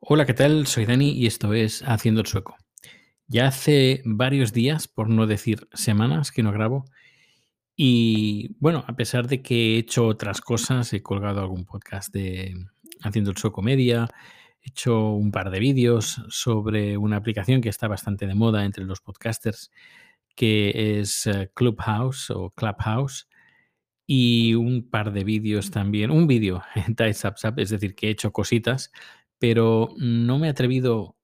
Hola, ¿qué tal? Soy Dani y esto es Haciendo el Sueco. Ya hace varios días, por no decir semanas, que no grabo. Y bueno, a pesar de que he hecho otras cosas, he colgado algún podcast de Haciendo el Sueco Media, he hecho un par de vídeos sobre una aplicación que está bastante de moda entre los podcasters, que es eh, Clubhouse o Clubhouse, y un par de vídeos también, un vídeo en TypeSap, es decir, que he hecho cositas pero no me he atrevido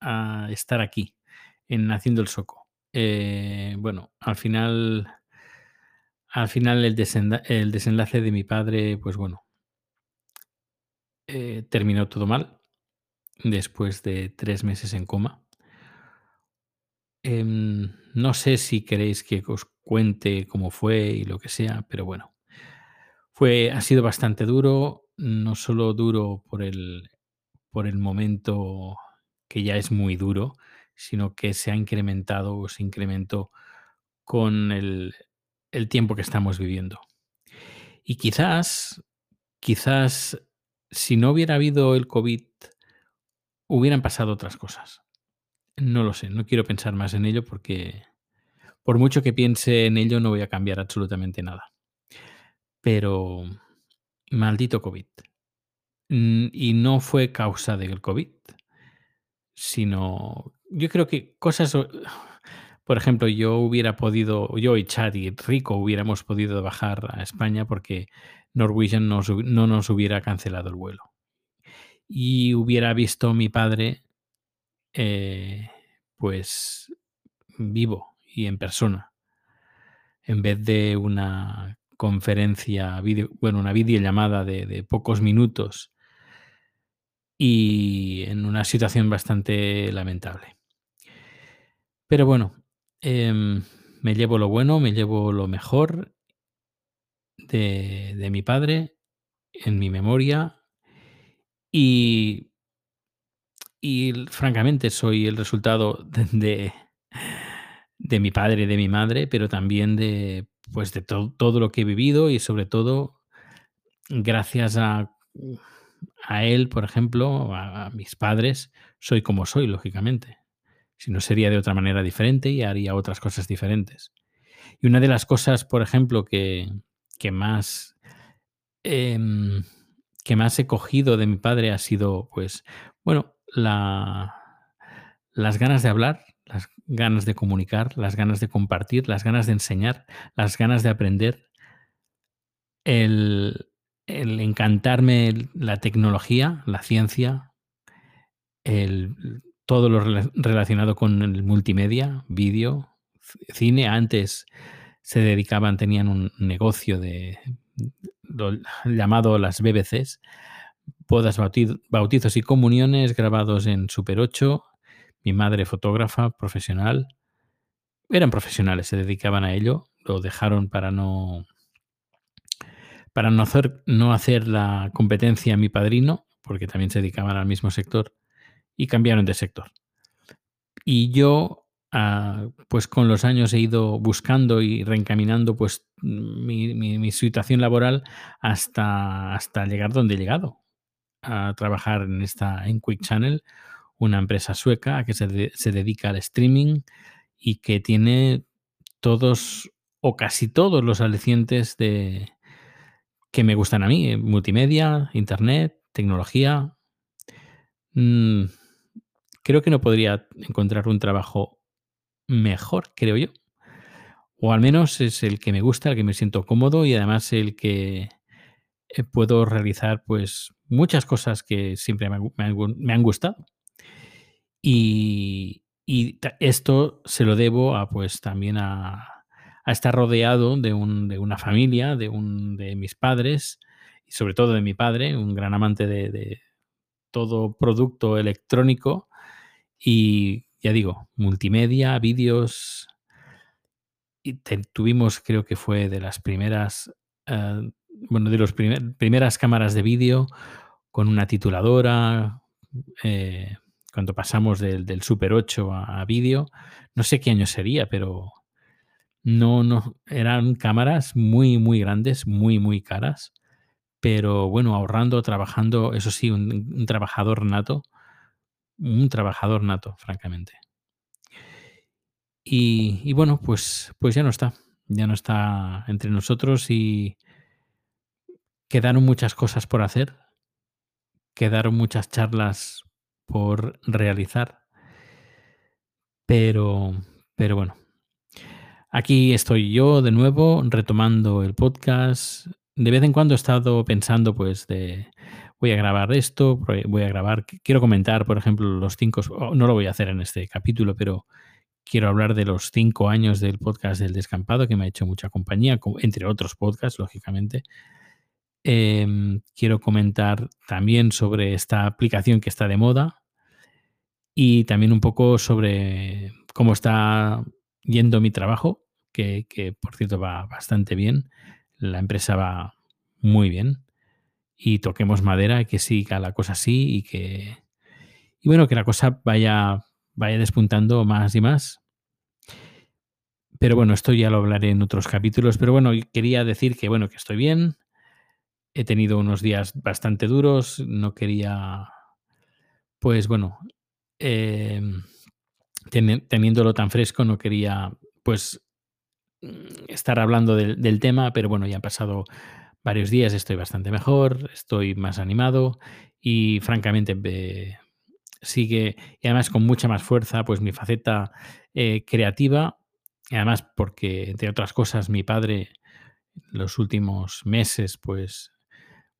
a estar aquí, en Haciendo el Soco. Eh, bueno, al final, al final el, desenlace de mi padre, pues bueno, eh, terminó todo mal después de tres meses en coma. Em, no sé si queréis que os cuente cómo fue y lo que sea, pero bueno, fue, ha sido bastante duro, no solo duro por el, por el momento que ya es muy duro, sino que se ha incrementado o se incrementó con el, el tiempo que estamos viviendo. Y quizás, quizás, si no hubiera habido el COVID, hubieran pasado otras cosas. No lo sé, no quiero pensar más en ello porque por mucho que piense en ello no voy a cambiar absolutamente nada. Pero maldito COVID. Mm, y no fue causa del COVID, sino yo creo que cosas, por ejemplo, yo hubiera podido, yo y Chad y Rico hubiéramos podido bajar a España porque Norwegian no nos hubiera cancelado el vuelo. Y hubiera visto mi padre, eh, pues, vivo y en persona, en vez de una conferencia, video, bueno, una videollamada de, de pocos minutos y en una situación bastante lamentable. Pero bueno, em, me llevo lo bueno, me llevo lo mejor de, mi padre en mi memoria y, y francamente soy el resultado de, de, mi padre y de mi madre, pero también de, pues de todo lo que he vivido y sobre todo gracias a a él, por ejemplo, a, mis padres, soy como soy, lógicamente. Si no sería de otra manera diferente y haría otras cosas diferentes. Y una de las cosas, por ejemplo, que, más em, que más he cogido de mi padre ha sido, pues, bueno, la, las ganas de hablar, las ganas de comunicar, las ganas de compartir, las ganas de enseñar, las ganas de aprender, el, el encantarme la tecnología, la ciencia, el, todo lo relacionado con el multimedia, vídeo, cine. Antes se dedicaban, tenían un negocio de llamado las BBCs, bodas, bautizos y comuniones grabados en Super 8. Mi madre fotógrafa profesional. Eran profesionales, se dedicaban a ello. Lo dejaron para no para no hacer, no hacer la competencia a mi padrino, porque también se dedicaban al mismo sector, y cambiaron de sector. Y yo, ah, pues con los años he ido buscando y reencaminando pues mi, situación laboral hasta, hasta llegar donde he llegado, a trabajar en esta en Quick Channel, una empresa sueca que se, se dedica al streaming y que tiene todos o casi todos los alicientes de, que me gustan a mí, eh, multimedia, internet, tecnología. Mm, creo que no podría encontrar un trabajo mejor, creo yo. O al menos es el que me gusta, el que me siento cómodo y además el que eh, puedo realizar pues muchas cosas que siempre me, han, gustado. Y, y, esto se lo debo a pues también a, a estar rodeado de, un, de una familia, de, un, de mis padres y sobre todo de mi padre, un gran amante de, todo producto electrónico y ya digo, multimedia, vídeos. Y tuvimos, creo que fue de las primeras, eh, bueno, de las primeras cámaras de vídeo con una tituladora. Eh, cuando pasamos del, del Super 8 a, a vídeo, no sé qué año sería, pero no, no, eran cámaras muy, muy grandes, muy, muy caras, pero bueno, ahorrando, trabajando, eso sí, un, trabajador nato, un trabajador nato, francamente. Y, y bueno, pues, pues ya no está, ya no está entre nosotros y quedaron muchas cosas por hacer, quedaron muchas charlas por realizar, pero, pero bueno, aquí estoy yo de nuevo retomando el podcast. De vez en cuando he estado pensando, pues, de voy a grabar esto, voy a grabar, quiero comentar, por ejemplo, los cinco, no lo voy a hacer en este capítulo, pero quiero hablar de los cinco años del podcast del descampado, que me ha hecho mucha compañía, entre otros podcasts, lógicamente. Em, quiero comentar también sobre esta aplicación que está de moda y también un poco sobre cómo está yendo mi trabajo, que, que por cierto va bastante bien. La empresa va muy bien y toquemos madera, que siga la cosa así y que, y bueno, que la cosa vaya, vaya despuntando más y más. Pero bueno, esto ya lo hablaré en otros capítulos. Pero bueno, quería decir que bueno, que estoy bien. He tenido unos días bastante duros. No quería, pues bueno, eh, teniéndolo tan fresco, no quería, pues, estar hablando del, tema. Pero bueno, ya han pasado varios días, estoy bastante mejor, estoy más animado y francamente sigue, y además con mucha más fuerza, pues mi faceta eh, creativa, y además porque, entre otras cosas, mi padre los últimos meses, pues,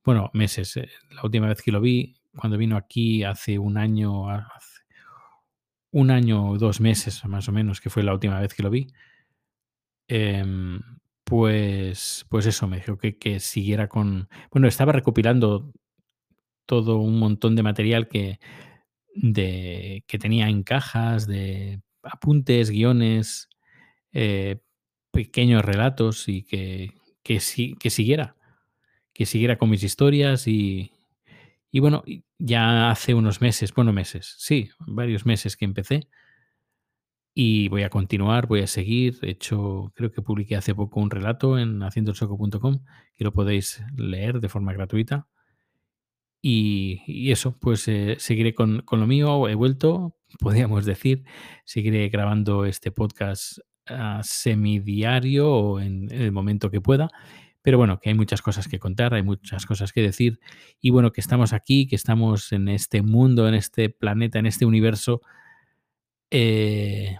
bueno, meses, eh, la última vez que lo vi, cuando vino aquí hace un año, hace un año o dos meses más o menos, que fue la última vez que lo vi, eh, pues, pues eso, me dijo que, que siguiera con... Bueno, estaba recopilando todo un montón de material que, de, que tenía en cajas, de apuntes, guiones, eh, pequeños relatos y que, que, si, que siguiera, que siguiera con mis historias y, y bueno, ya hace unos meses, bueno, meses, sí, varios meses que empecé y voy a continuar, voy a seguir. De hecho, creo que publiqué hace poco un relato en haciendoelsoco.com que lo podéis leer de forma gratuita. Y, eso, pues eh, seguiré con, con, lo mío. He vuelto, podríamos decir. Seguiré grabando este podcast uh, semidiario o en el momento que pueda. Pero bueno, que hay muchas cosas que contar, hay muchas cosas que decir. Y bueno, que estamos aquí, que estamos en este mundo, en este planeta, en este universo eh,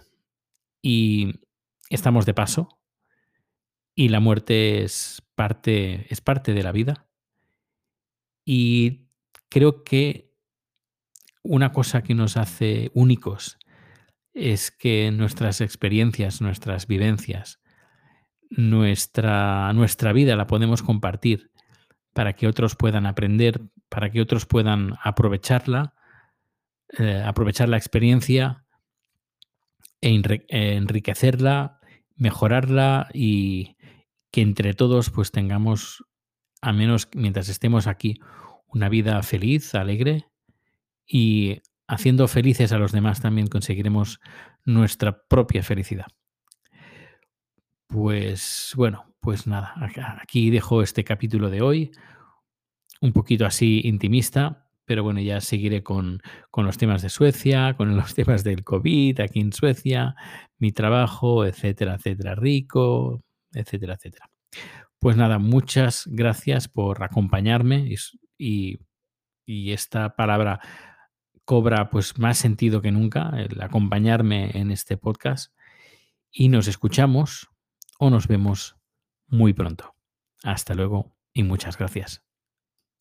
y estamos de paso. Y la muerte es parte, es parte de la vida. Y creo que una cosa que nos hace únicos es que nuestras experiencias, nuestras vivencias, nuestra, nuestra vida la podemos compartir para que otros puedan aprender, para que otros puedan aprovecharla, eh, aprovechar la experiencia enriquecerla, mejorarla y que entre todos pues tengamos, al menos mientras estemos aquí, una vida feliz, alegre y haciendo felices a los demás también conseguiremos nuestra propia felicidad. Pues bueno, pues nada, aquí dejo este capítulo de hoy, un poquito así intimista, pero bueno, ya seguiré con, con, los temas de Suecia, con los temas del COVID aquí en Suecia, mi trabajo, etcétera, etcétera, rico, etcétera, etcétera. Pues nada, muchas gracias por acompañarme y, y, y esta palabra cobra pues más sentido que nunca, el acompañarme en este podcast y nos escuchamos o nos vemos muy pronto. Hasta luego y muchas gracias.